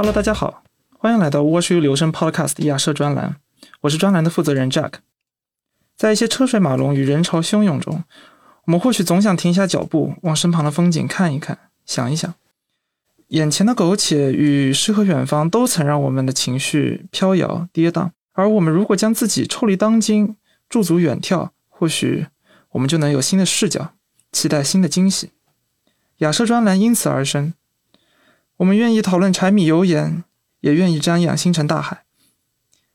Hello，大家好，欢迎来到 Watch You 留声 Podcast 亚社专栏，我是专栏的负责人 Jack。在一些车水马龙与人潮汹涌中，我们或许总想停下脚步，往身旁的风景看一看，想一想。眼前的苟且与诗和远方都曾让我们的情绪飘摇跌宕，而我们如果将自己抽离当今，驻足远眺，或许我们就能有新的视角，期待新的惊喜。雅舍专栏因此而生，我们愿意讨论柴米油盐，也愿意瞻仰星辰大海。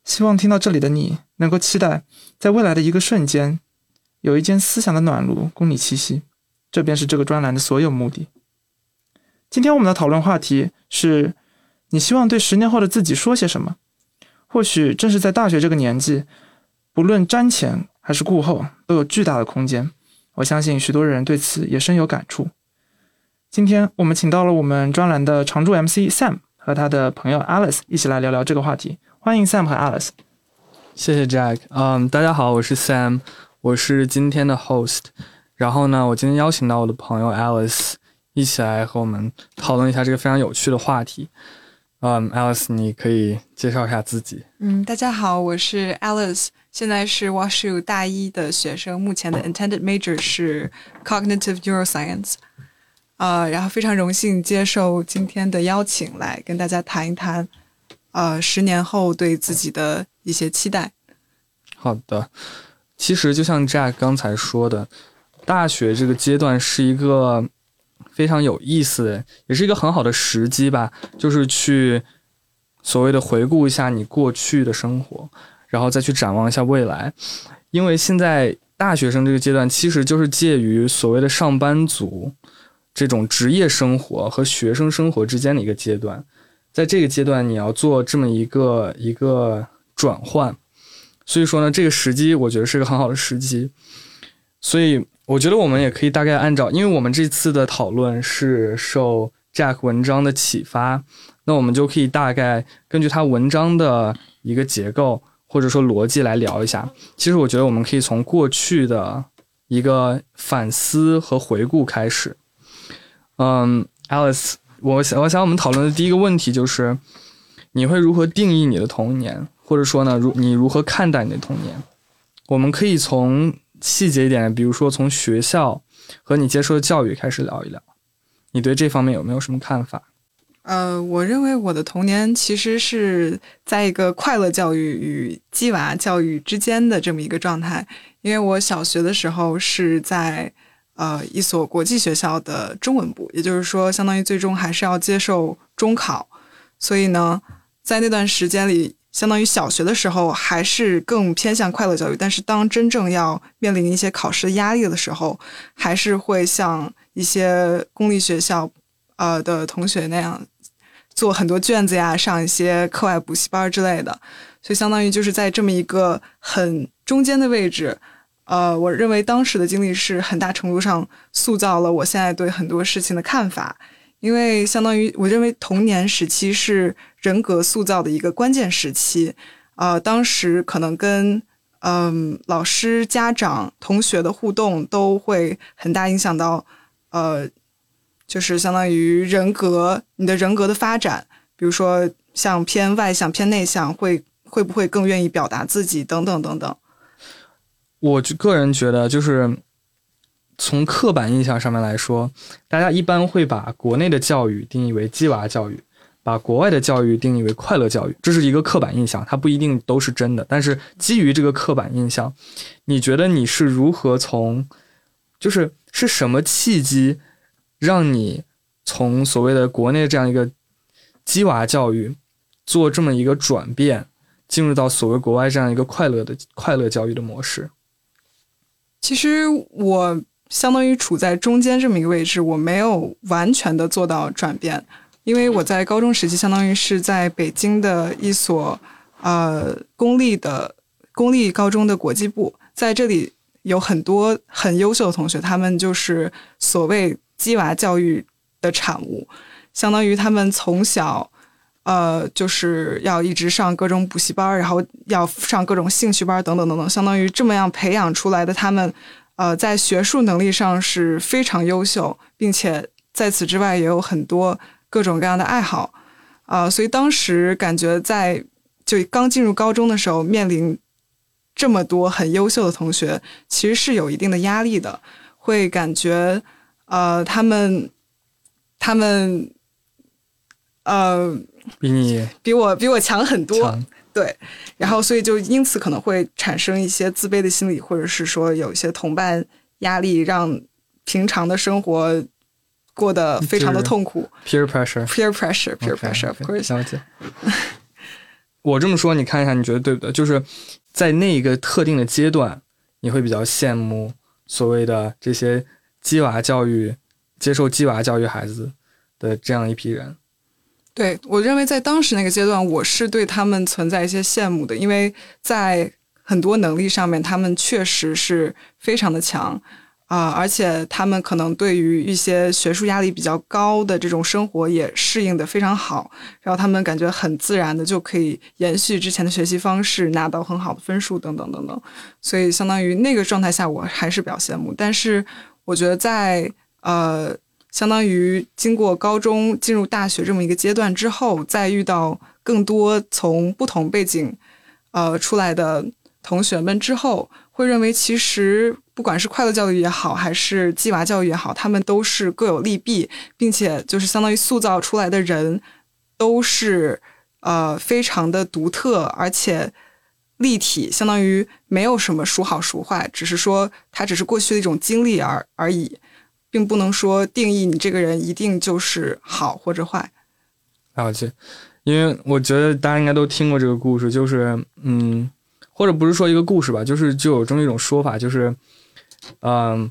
希望听到这里的你，能够期待在未来的一个瞬间，有一间思想的暖炉供你栖息。这便是这个专栏的所有目的。今天我们的讨论话题是：你希望对十年后的自己说些什么？或许正是在大学这个年纪，不论瞻前还是顾后，都有巨大的空间。我相信许多人对此也深有感触。今天我们请到了我们专栏的常驻 MC Sam 和他的朋友 Alice 一起来聊聊这个话题。欢迎 Sam 和 Alice。谢谢 Jack。嗯，大家好，我是 Sam，我是今天的 host。然后呢，我今天邀请到我的朋友 Alice。一起来和我们讨论一下这个非常有趣的话题。嗯，Alice，你可以介绍一下自己。嗯，大家好，我是 Alice，现在是 WashU 大一的学生，目前的 intended major 是 cognitive neuroscience。呃，然后非常荣幸接受今天的邀请，来跟大家谈一谈，呃，十年后对自己的一些期待。好的，其实就像 Jack 刚才说的，大学这个阶段是一个。非常有意思的，也是一个很好的时机吧，就是去所谓的回顾一下你过去的生活，然后再去展望一下未来。因为现在大学生这个阶段，其实就是介于所谓的上班族这种职业生活和学生生活之间的一个阶段。在这个阶段，你要做这么一个一个转换，所以说呢，这个时机我觉得是个很好的时机，所以。我觉得我们也可以大概按照，因为我们这次的讨论是受 Jack 文章的启发，那我们就可以大概根据他文章的一个结构或者说逻辑来聊一下。其实我觉得我们可以从过去的一个反思和回顾开始。嗯，Alice，我想我想我们讨论的第一个问题就是，你会如何定义你的童年，或者说呢，如你如何看待你的童年？我们可以从。细节一点，比如说从学校和你接受的教育开始聊一聊，你对这方面有没有什么看法？呃，我认为我的童年其实是在一个快乐教育与鸡娃教育之间的这么一个状态，因为我小学的时候是在呃一所国际学校的中文部，也就是说，相当于最终还是要接受中考，所以呢，在那段时间里。相当于小学的时候还是更偏向快乐教育，但是当真正要面临一些考试压力的时候，还是会像一些公立学校，呃的同学那样做很多卷子呀，上一些课外补习班之类的。所以相当于就是在这么一个很中间的位置，呃，我认为当时的经历是很大程度上塑造了我现在对很多事情的看法。因为相当于我认为童年时期是人格塑造的一个关键时期，呃，当时可能跟嗯老师、家长、同学的互动都会很大影响到，呃，就是相当于人格你的人格的发展，比如说像偏外向、偏内向，会会不会更愿意表达自己等等等等。我个人觉得就是。从刻板印象上面来说，大家一般会把国内的教育定义为鸡娃教育，把国外的教育定义为快乐教育，这是一个刻板印象，它不一定都是真的。但是基于这个刻板印象，你觉得你是如何从，就是是什么契机，让你从所谓的国内这样一个鸡娃教育做这么一个转变，进入到所谓国外这样一个快乐的快乐教育的模式？其实我。相当于处在中间这么一个位置，我没有完全的做到转变，因为我在高中时期相当于是在北京的一所呃公立的公立高中的国际部，在这里有很多很优秀的同学，他们就是所谓鸡娃教育的产物，相当于他们从小呃就是要一直上各种补习班，然后要上各种兴趣班等等等等，相当于这么样培养出来的他们。呃，在学术能力上是非常优秀，并且在此之外也有很多各种各样的爱好。啊、所以当时感觉在就刚进入高中的时候，面临这么多很优秀的同学，其实是有一定的压力的，会感觉呃他们他们呃比你比我比我强很多，对，然后所以就因此可能会产生一些自卑的心理，或者是说有一些同伴压力，让平常的生活过得非常的痛苦。peer pressure。peer pressure，peer pressure，of OK，course。了解。我这么说，你看一下，你觉得对不对？就是在那一个特定的阶段，你会比较羡慕所谓的这些鸡娃教育、接受鸡娃教育孩子的这样一批人。对我认为在当时那个阶段，我是对他们存在一些羡慕的，因为在很多能力上面，他们确实是非常的强啊、而且他们可能对于一些学术压力比较高的这种生活也适应的非常好，然后他们感觉很自然的就可以延续之前的学习方式，拿到很好的分数等等等等，所以相当于那个状态下，我还是比较羡慕。但是我觉得在呃相当于经过高中进入大学这么一个阶段之后，再遇到更多从不同背景呃出来的同学们之后，会认为其实不管是快乐教育也好，还是鸡娃教育也好，他们都是各有利弊，并且就是相当于塑造出来的人都是呃非常的独特，而且立体，相当于没有什么孰好孰坏，只是说它只是过去的一种经历而而已。并不能说定义你这个人一定就是好或者坏。了解，因为我觉得大家应该都听过这个故事，就是嗯，或者不是说一个故事吧，就是就有这么一种说法，就是嗯，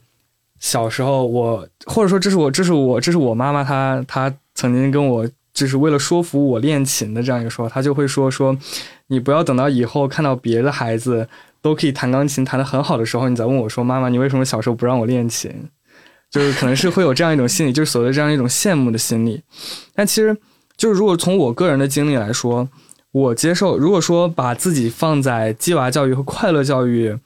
小时候我或者说这是我这是我这是我妈妈她她曾经跟我就是为了说服我练琴的这样一个说法，她就会说说你不要等到以后看到别的孩子都可以弹钢琴弹得很好的时候，你再问我说妈妈你为什么小时候不让我练琴？就是可能是会有这样一种心理，就是所谓这样一种羡慕的心理，但其实。就是如果从我个人的经历来说，我接受，如果说把自己放在鸡娃教育和快乐教育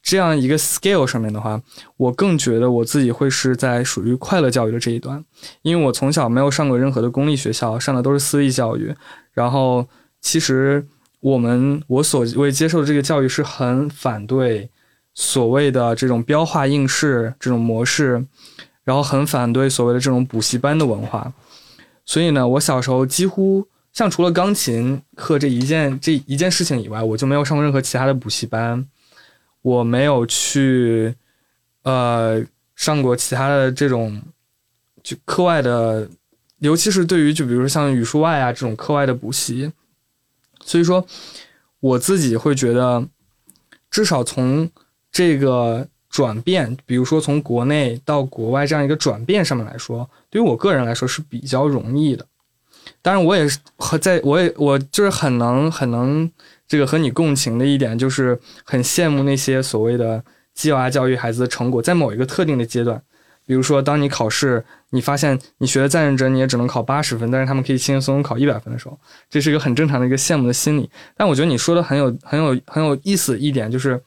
这样一个 scale 上面的话，我更觉得我自己会是在属于快乐教育的这一端，因为我从小没有上过任何的公立学校，上的都是私立教育。然后，其实我们我所谓接受的这个教育是很反对所谓的这种标化应试这种模式，然后很反对所谓的这种补习班的文化。所以呢，我小时候几乎像除了钢琴课这一件这一件事情以外，我就没有上过任何其他的补习班，我没有去呃上过其他的这种就课外的，尤其是对于就比如说像语数外啊这种课外的补习，所以说我自己会觉得，至少从这个转变，比如说从国内到国外这样一个转变上面来说，对于我个人来说是比较容易的。当然，我也是和在我也我就是很能很能这个和你共情的一点，就是很羡慕那些所谓的鸡娃教育孩子的成果，在某一个特定的阶段，比如说当你考试，你发现你学的再认真，你也只能考八十分，但是他们可以轻轻松松考一百分的时候，这是一个很正常的一个羡慕的心理。但我觉得你说的很有很有很有意思一点就是。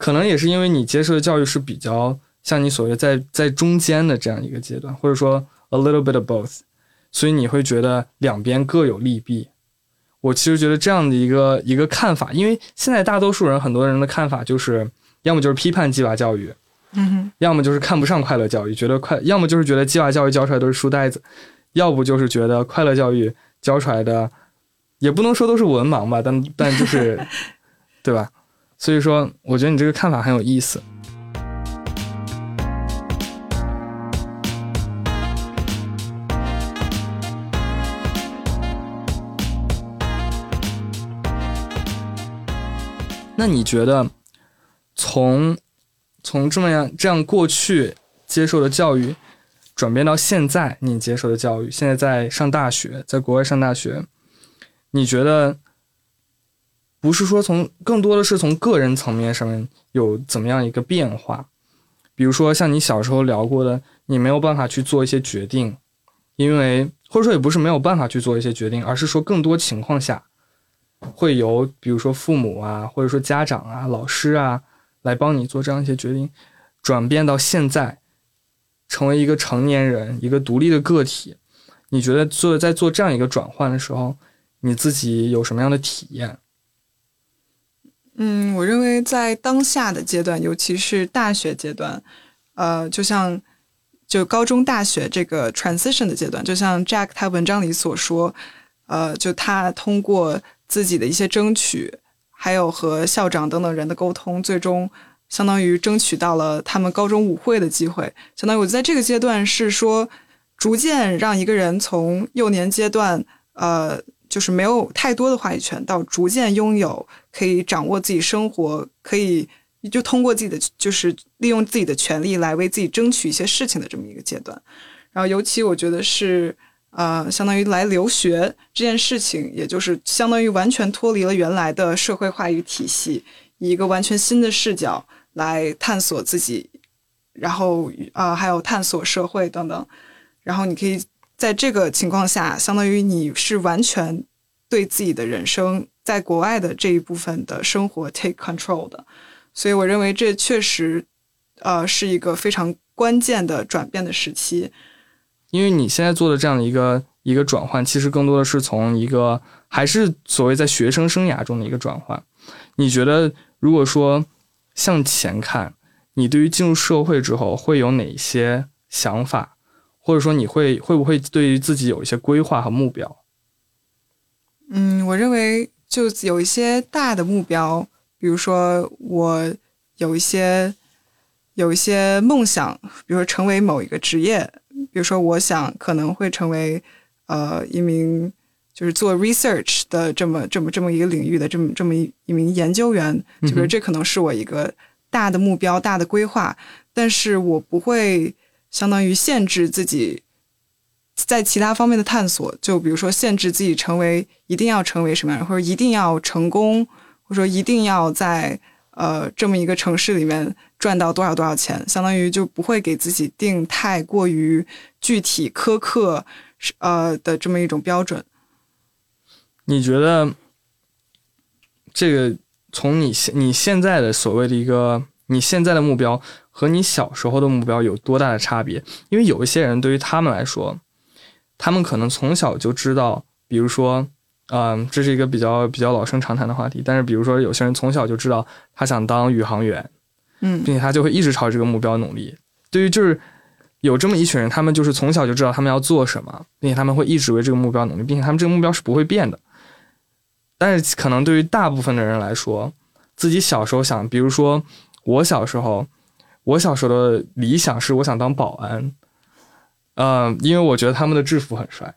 可能也是因为你接受的教育是比较像你所谓在在中间的这样一个阶段，或者说 a little bit of both，所以你会觉得两边各有利弊。我其实觉得这样的一个一个看法，因为现在大多数人很多人的看法就是，要么就是批判鸡娃教育，嗯哼，要么就是看不上快乐教育，觉得快，要么就是觉得鸡娃教育教出来都是书呆子，要不就是觉得快乐教育教出来的，也不能说都是文盲吧，但但就是，对吧？所以说，我觉得你这个看法很有意思。那你觉得从从这么样这样过去接受的教育，转变到现在你接受的教育，现在在上大学，在国外上大学，你觉得不是说从更多的是从个人层面上面有怎么样一个变化？比如说像你小时候聊过的，你没有办法去做一些决定，因为或者说也不是没有办法去做一些决定，而是说更多情况下会由比如说父母啊，或者说家长啊、老师啊来帮你做这样一些决定，转变到现在成为一个成年人，一个独立的个体，你觉得做在做这样一个转换的时候，你自己有什么样的体验？嗯，我认为在当下的阶段，尤其是大学阶段，呃，就像就高中、大学这个 transition 的阶段，就像 Jack 他文章里所说，呃，就他通过自己的一些争取，还有和校长等等人的沟通，最终相当于争取到了他们高中舞会的机会。相当于我在这个阶段是说，逐渐让一个人从幼年阶段，呃。就是没有太多的话语权，到逐渐拥有可以掌握自己生活，可以就通过自己的就是利用自己的权利来为自己争取一些事情的这么一个阶段。然后，尤其我觉得是呃，相当于来留学这件事情，也就是相当于完全脱离了原来的社会话语体系，以一个完全新的视角来探索自己，然后啊，还有探索社会等等。然后你可以。在这个情况下，相当于你是完全对自己的人生在国外的这一部分的生活 take control 的，所以我认为这确实，呃，是一个非常关键的转变的时期。因为你现在做的这样的一个一个转换，其实更多的是从一个还是所谓在学生生涯中的一个转换。你觉得，如果说向前看，你对于进入社会之后会有哪些想法？或者说你会会不会对于自己有一些规划和目标？嗯，我认为就有一些大的目标，比如说我有一些有一些梦想，比如说成为某一个职业，比如说我想可能会成为呃一名就是做 research 的这么这么这么一个领域的这么这么一一名研究员，就比如这可能是我一个大的目标、大的规划，但是我不会。相当于限制自己在其他方面的探索，就比如说限制自己成为一定要成为什么样，或者一定要成功，或者说一定要在呃这么一个城市里面赚到多少多少钱。相当于就不会给自己定太过于具体苛刻呃的这么一种标准。你觉得这个从你现你现在的所谓的一个你现在的目标？和你小时候的目标有多大的差别？因为有一些人对于他们来说，他们可能从小就知道，比如说，嗯，这是一个比较比较老生常谈的话题。但是，比如说有些人从小就知道他想当宇航员，嗯，并且他就会一直朝这个目标努力。对于就是有这么一群人，他们就是从小就知道他们要做什么，并且他们会一直为这个目标努力，并且他们这个目标是不会变的。但是，可能对于大部分的人来说，自己小时候想，比如说我小时候。我小时候的理想是我想当保安，嗯，因为我觉得他们的制服很帅。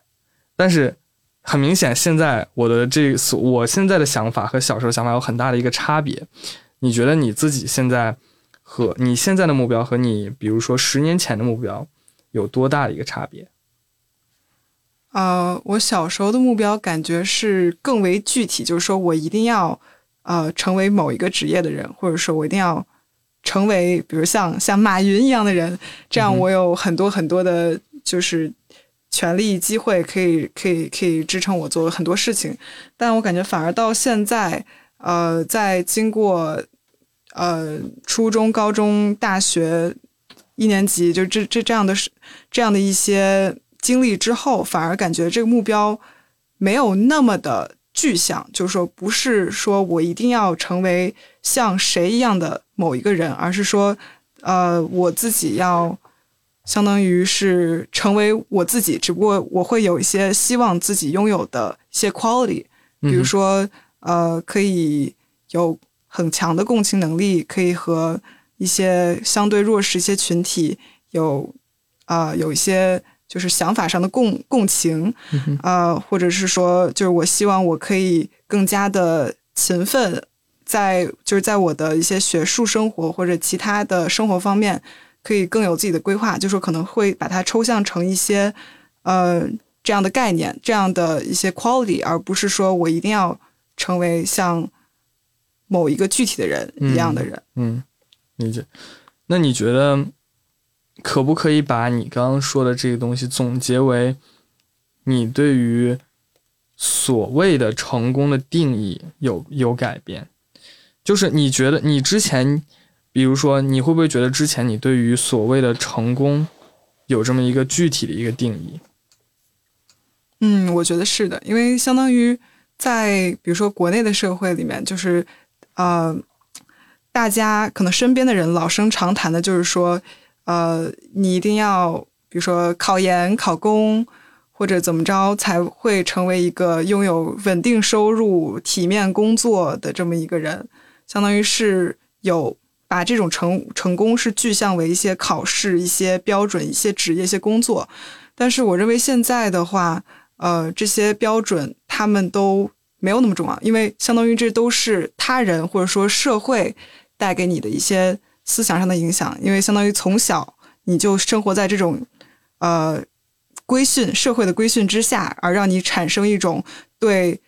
但是很明显，现在我的这所我现在的想法和小时候想法有很大的一个差别。你觉得你自己现在和你现在的目标和你比如说十年前的目标有多大的一个差别？呃，我小时候的目标感觉是更为具体，就是说我一定要呃成为某一个职业的人，或者说我一定要。成为比如像像马云一样的人，这样我有很多很多的，就是权利机会可以可以可以支撑我做很多事情。但我感觉反而到现在，呃，在经过呃初中、高中、大学一年级就这这这样的这样的一些经历之后，反而感觉这个目标没有那么的。具象就是说，不是说我一定要成为像谁一样的某一个人，而是说，呃，我自己要相当于是成为我自己，只不过我会有一些希望自己拥有的一些 quality，比如说，呃，可以有很强的共情能力，可以和一些相对弱势一些群体有啊有一些。就是想法上的共共情，呃，或者是说，就是我希望我可以更加的勤奋，在就是在我的一些学术生活或者其他的生活方面，可以更有自己的规划。就说可能会把它抽象成一些呃这样的概念，这样的一些 quality，而不是说我一定要成为像某一个具体的人一样的人。嗯，理解。那你觉得？可不可以把你刚刚说的这个东西总结为，你对于所谓的成功的定义有有改变？就是你觉得你之前，比如说你会不会觉得之前你对于所谓的成功有这么一个具体的一个定义？嗯，我觉得是的，因为相当于在比如说国内的社会里面，就是呃，大家可能身边的人老生常谈的就是说，呃，你一定要比如说考研、考公或者怎么着才会成为一个拥有稳定收入、体面工作的这么一个人，相当于是有把这种成成功是具象为一些考试、一些标准、一些职业、一些工作。但是我认为现在的话，呃，这些标准他们都没有那么重要，因为相当于这都是他人或者说社会带给你的一些思想上的影响，因为相当于从小你就生活在这种呃规训社会的规训之下，而让你产生一种对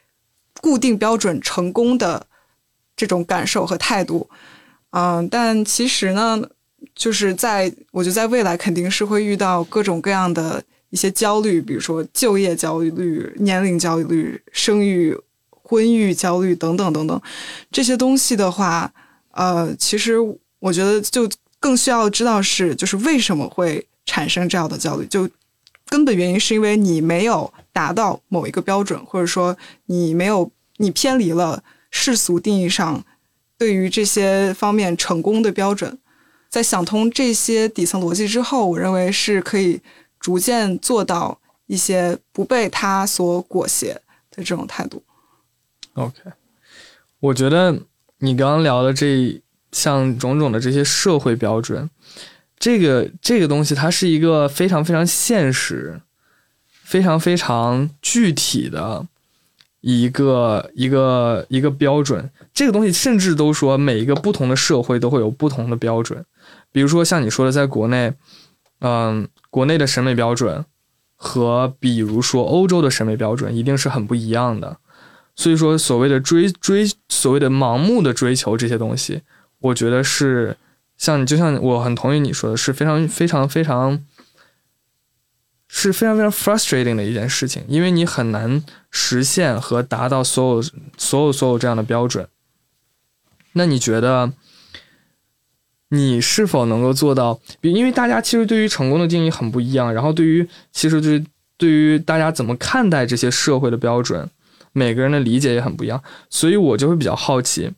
固定标准成功的这种感受和态度。嗯，但其实呢，就是在我觉得在未来肯定是会遇到各种各样的。一些焦虑，比如说就业焦虑、年龄焦虑、生育、婚育焦虑等等等等，这些东西的话，呃，其实我觉得就更需要知道是，就是为什么会产生这样的焦虑，就根本原因是因为你没有达到某一个标准，或者说你没有你偏离了世俗定义上对于这些方面成功的标准，在想通这些底层逻辑之后，我认为是可以。逐渐做到一些不被他所裹挟的这种态度。OK，我觉得你刚刚聊的这像种种的这些社会标准，这个这个东西它是一个非常非常现实、非常非常具体的一个一个一个标准。这个东西甚至都说每一个不同的社会都会有不同的标准。比如说像你说的，在国内，嗯。国内的审美标准和比如说欧洲的审美标准一定是很不一样的，所以说所谓的追追所谓的盲目的追求这些东西，我觉得是像你就像我很同意你说的是非常非常非常是非常非常 frustrating 的一件事情，因为你很难实现和达到所有所有所有这样的标准。那你觉得？你是否能够做到？因为大家其实对于成功的定义很不一样，然后对于其实就是对于大家怎么看待这些社会的标准，每个人的理解也很不一样，所以我就会比较好奇，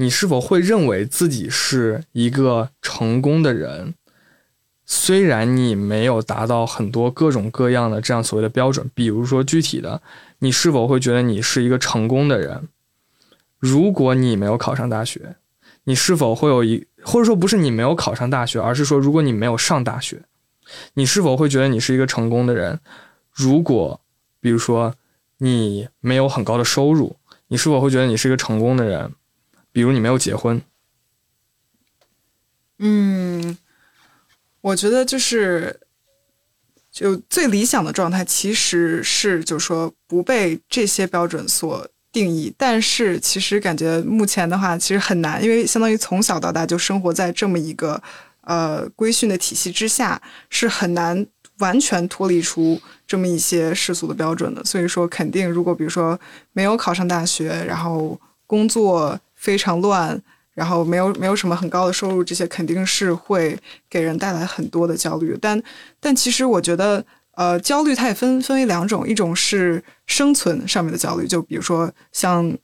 你是否会认为自己是一个成功的人？虽然你没有达到很多各种各样的这样所谓的标准，比如说具体的，你是否会觉得你是一个成功的人？如果你没有考上大学，你是否会有一？或者说不是你没有考上大学，而是说如果你没有上大学，你是否会觉得你是一个成功的人？如果比如说你没有很高的收入，你是否会觉得你是一个成功的人？比如你没有结婚。嗯，我觉得就是就最理想的状态其实是就是说不被这些标准所。定义，但是其实感觉目前的话，其实很难，因为相当于从小到大就生活在这么一个呃规训的体系之下，是很难完全脱离出这么一些世俗的标准的。所以说，肯定如果比如说没有考上大学，然后工作非常乱，然后没有没有什么很高的收入，这些肯定是会给人带来很多的焦虑。但但其实我觉得。呃，焦虑它也分分为两种，一种是生存上面的焦虑，就比如说像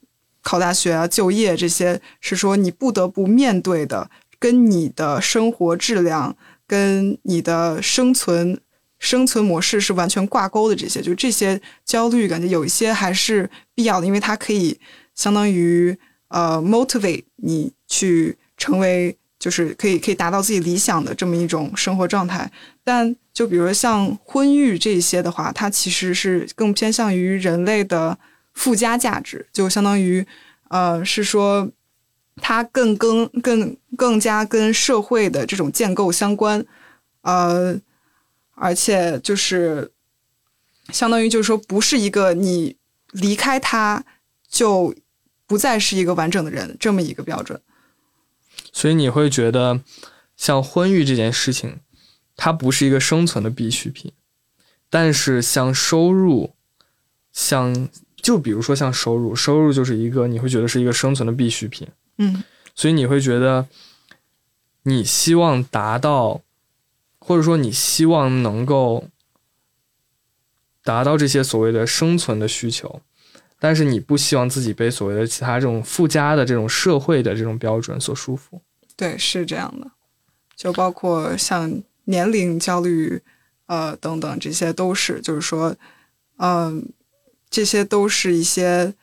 考大学啊、就业这些，是说你不得不面对的，跟你的生活质量、跟你的生存生存模式是完全挂钩的。这些就这些焦虑，感觉有一些还是必要的，因为它可以相当于呃 motivate 你去成为。就是可以可以达到自己理想的这么一种生活状态，但就比如像婚育这些的话，它其实是更偏向于人类的附加价值，就相当于，呃，是说它更更更更加跟社会的这种建构相关，呃，而且就是相当于就是说不是一个你离开它就不再是一个完整的人这么一个标准。所以你会觉得，像婚育这件事情，它不是一个生存的必需品，但是像收入，像就比如说像收入，收入就是一个你会觉得是一个生存的必需品。嗯，所以你会觉得，你希望达到，或者说你希望能够达到这些所谓的生存的需求，但是你不希望自己被所谓的其他这种附加的这种社会的这种标准所束缚。对，是这样的，就包括像年龄焦虑，呃，等等，这些都是，就是说，嗯、这些都是一些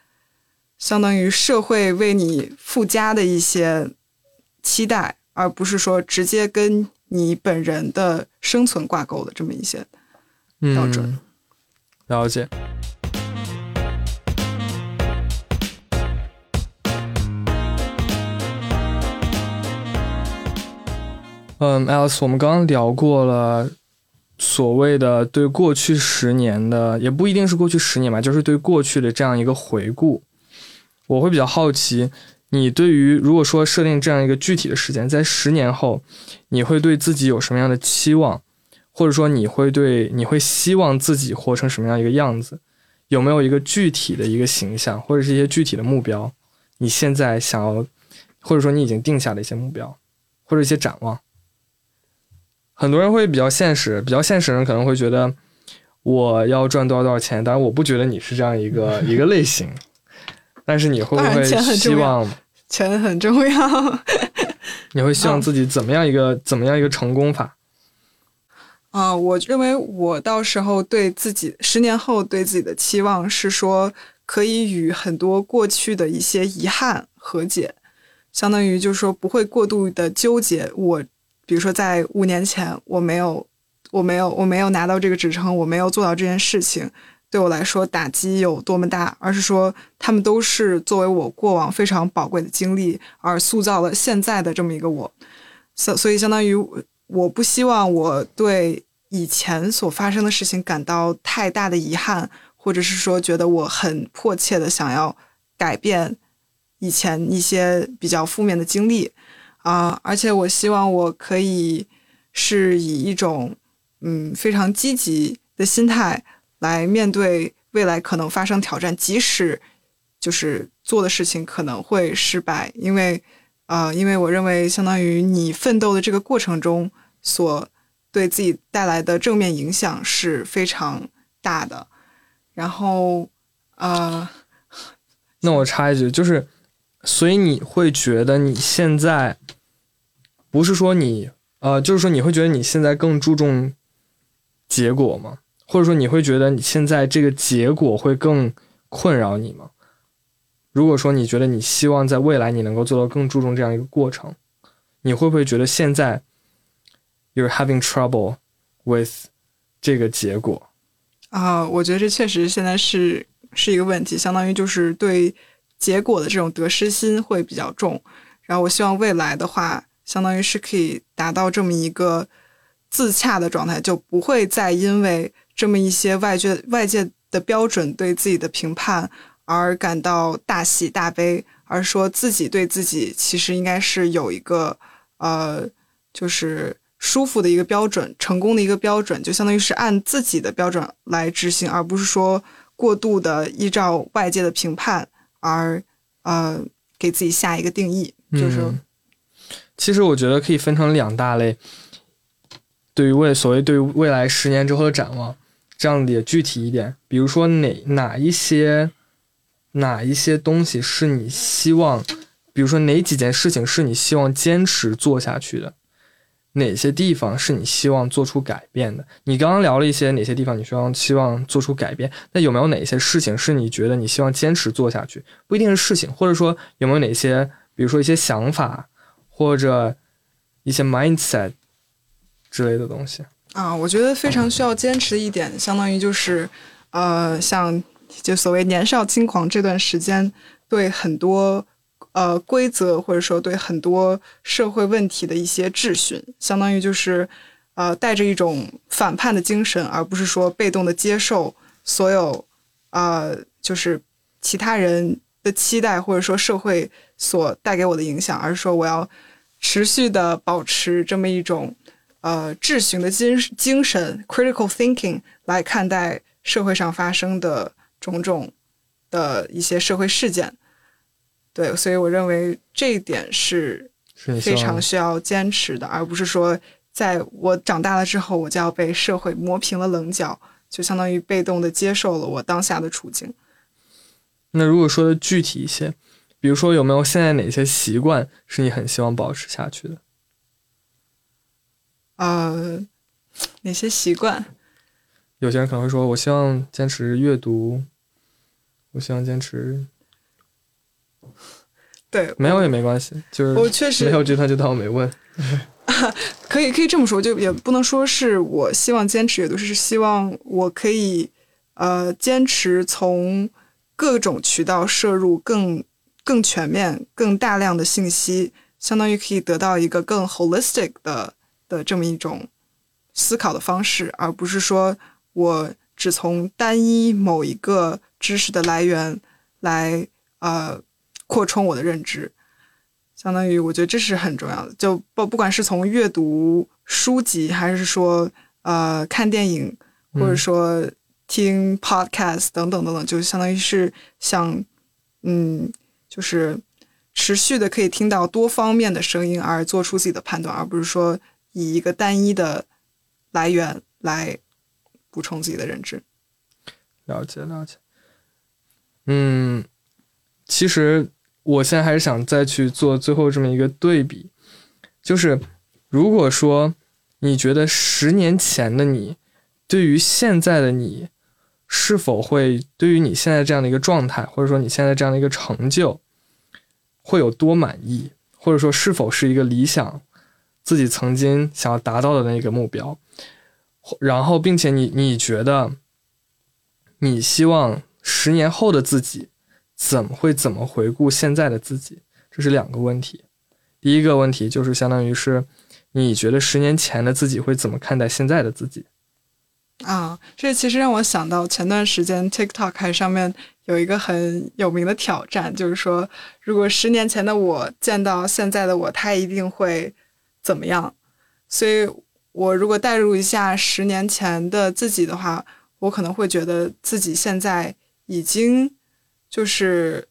相当于社会为你附加的一些期待，而不是说直接跟你本人的生存挂钩的这么一些。标准嗯、了解。嗯，Alice，我们刚刚聊过了所谓的对过去十年的，也不一定是过去十年吧，就是对过去的这样一个回顾。我会比较好奇，你对于如果说设定这样一个具体的时间，在十年后，你会对自己有什么样的期望？或者说你会对你会希望自己活成什么样一个样子？有没有一个具体的一个形象，或者是一些具体的目标？你现在想要，或者说你已经定下的一些目标，或者一些展望？很多人会比较现实，比较现实的人可能会觉得我要赚多少多少钱，当然我不觉得你是这样一个 一个类型，但是你会不会希重要望钱很重要。你会希望自己怎么样一个、怎么样一个成功法？啊、我认为我到时候对自己十年后对自己的期望是说，可以与很多过去的一些遗憾和解，相当于就是说不会过度的纠结我，比如说在五年前我没有，我没有，我没有拿到这个职称，我没有做到这件事情，对我来说打击有多么大，而是说他们都是作为我过往非常宝贵的经历而塑造了现在的这么一个我，所所以相当于我不希望我对以前所发生的事情感到太大的遗憾，或者是说觉得我很迫切的想要改变以前一些比较负面的经历。啊、而且我希望我可以是以一种嗯非常积极的心态来面对未来可能发生挑战，即使就是做的事情可能会失败，因为呃，因为我认为相当于你奋斗的这个过程中所对自己带来的正面影响是非常大的。然后啊，那我插一句，就是，所以你会觉得你现在不是说你呃，就是说你会觉得你现在更注重结果吗？或者说你会觉得你现在这个结果会更困扰你吗？如果说你觉得你希望在未来你能够做到更注重这样一个过程，你会不会觉得现在 you're having trouble with 这个结果？啊、我觉得这确实现在是是一个问题，相当于就是对结果的这种得失心会比较重。然后我希望未来的话，相当于是可以达到这么一个自洽的状态，就不会再因为这么一些外界外界的标准对自己的评判而感到大喜大悲，而说自己对自己其实应该是有一个呃，就是舒服的一个标准，成功的一个标准，就相当于是按自己的标准来执行，而不是说过度的依照外界的评判而呃给自己下一个定义，就是、其实我觉得可以分成两大类，对于未所谓对于未来十年之后的展望，这样也具体一点，比如说哪哪一些哪一些东西是你希望，比如说哪几件事情是你希望坚持做下去的，哪些地方是你希望做出改变的？你刚刚聊了一些哪些地方你希望希望做出改变，那有没有哪些事情是你觉得你希望坚持做下去？不一定是事情，或者说有没有哪些，比如说一些想法或者一些 mindset 之类的东西？啊，我觉得非常需要坚持的一点，相当于就是，呃，像就所谓年少轻狂这段时间，对很多呃规则或者说对很多社会问题的一些质询，相当于就是呃带着一种反叛的精神，而不是说被动的接受所有呃就是其他人的期待或者说社会所带给我的影响，而是说我要持续的保持这么一种。呃，质询的精精神 （critical thinking） 来看待社会上发生的种种的一些社会事件。对，所以我认为这一点是非常需要坚持的，而不是说在我长大了之后，我就要被社会磨平了棱角，就相当于被动的接受了我当下的处境。那如果说的具体一些，比如说有没有现在哪些习惯是你很希望保持下去的？呃，哪些习惯？有些人可能会说，我希望坚持阅读，我希望坚持，对，没有也没关系，就是我确实没有这段就当我没问。可以可以这么说，就也不能说是我希望坚持阅读，是希望我可以呃坚持从各种渠道摄入更更全面、更大量的信息，相当于可以得到一个更 holistic 的的这么一种思考的方式，而不是说我只从单一某一个知识的来源来呃扩充我的认知。相当于我觉得这是很重要的，就不不管是从阅读书籍，还是说呃看电影，或者说听 podcast 等等等等，就相当于是像嗯，就是持续的可以听到多方面的声音，而做出自己的判断，而不是说以一个单一的来源来补充自己的认知。了解了解。嗯，其实。我现在还是想再去做最后这么一个对比，就是如果说你觉得十年前的你对于现在的你是否会对于你现在这样的一个状态，或者说你现在这样的一个成就会有多满意，或者说是否是一个理想自己曾经想要达到的那个目标，然后并且你你觉得你希望十年后的自己。怎么会怎么回顾现在的自己？这是两个问题。第一个问题就是相当于是，你觉得十年前的自己会怎么看待现在的自己？啊，这其实让我想到前段时间 TikTok 还上面有一个很有名的挑战，就是说，如果十年前的我见到现在的我，他一定会怎么样？所以，我如果代入一下十年前的自己的话，我可能会觉得自己现在已经。就是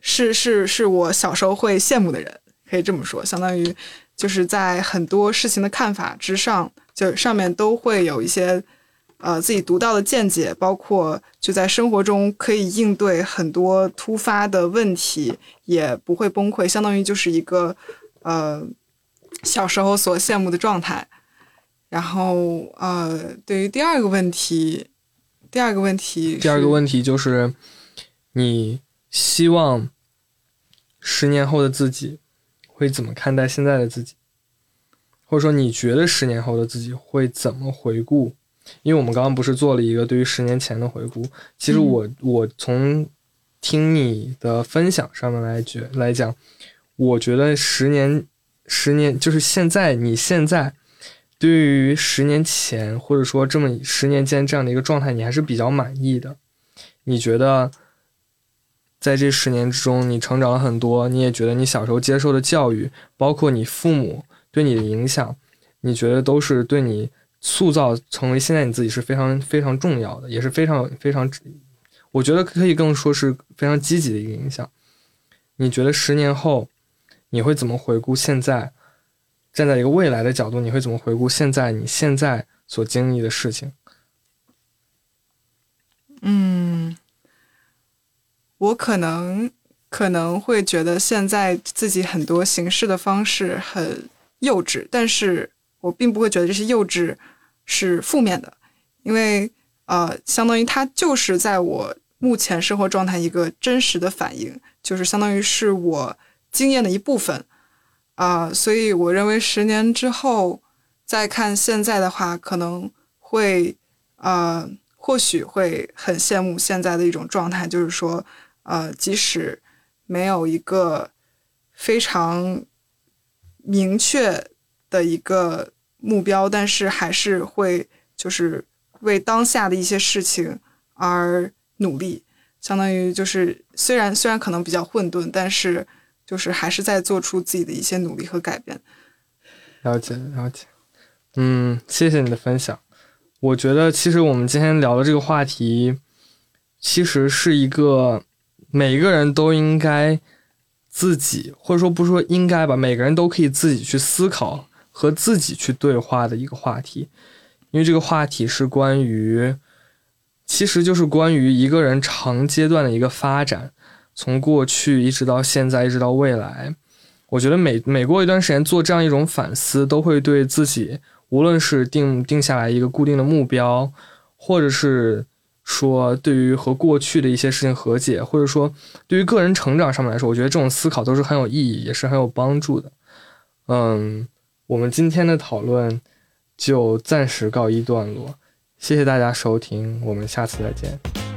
是是是我小时候会羡慕的人，可以这么说，相当于就是在很多事情的看法之上，就上面都会有一些呃自己独到的见解，包括就在生活中可以应对很多突发的问题，也不会崩溃，相当于就是一个呃小时候所羡慕的状态。然后呃，对于第二个问题，第二个问题，第二个问题就是。你希望十年后的自己会怎么看待现在的自己？或者说，你觉得十年后的自己会怎么回顾？因为我们刚刚不是做了一个对于十年前的回顾。其实我我从听你的分享上面来觉来讲，我觉得十年十年就是现在，你现在对于十年前或者说这么十年间这样的一个状态，你还是比较满意的？你觉得？在这十年之中，你成长了很多，你也觉得你小时候接受的教育，包括你父母对你的影响，你觉得都是对你塑造成为现在你自己是非常非常重要的，也是非常非常，我觉得可以更说是非常积极的一个影响。你觉得十年后你会怎么回顾现在？站在一个未来的角度，你会怎么回顾现在你现在所经历的事情？嗯。我可能可能会觉得现在自己很多行事的方式很幼稚，但是我并不会觉得这些幼稚是负面的，因为呃，相当于它就是在我目前生活状态一个真实的反应，就是相当于是我经验的一部分啊，所以我认为十年之后再看现在的话，可能会呃，或许会很羡慕现在的一种状态，就是说。呃，即使没有一个非常明确的一个目标，但是还是会就是为当下的一些事情而努力，相当于就是虽然虽然可能比较混沌，但是就是还是在做出自己的一些努力和改变。了解了解，嗯，谢谢你的分享。我觉得其实我们今天聊的这个话题，其实是一个。每一个人都应该自己，或者说不说应该吧，每个人都可以自己去思考和自己去对话的一个话题，因为这个话题是关于其实就是关于一个人长阶段的一个发展，从过去一直到现在，一直到未来。我觉得每每过一段时间做这样一种反思，都会对自己，无论是定定下来一个固定的目标，或者是说对于和过去的一些事情和解，或者说对于个人成长上面来说，我觉得这种思考都是很有意义，也是很有帮助的。嗯，我们今天的讨论就暂时告一段落，谢谢大家收听，我们下次再见。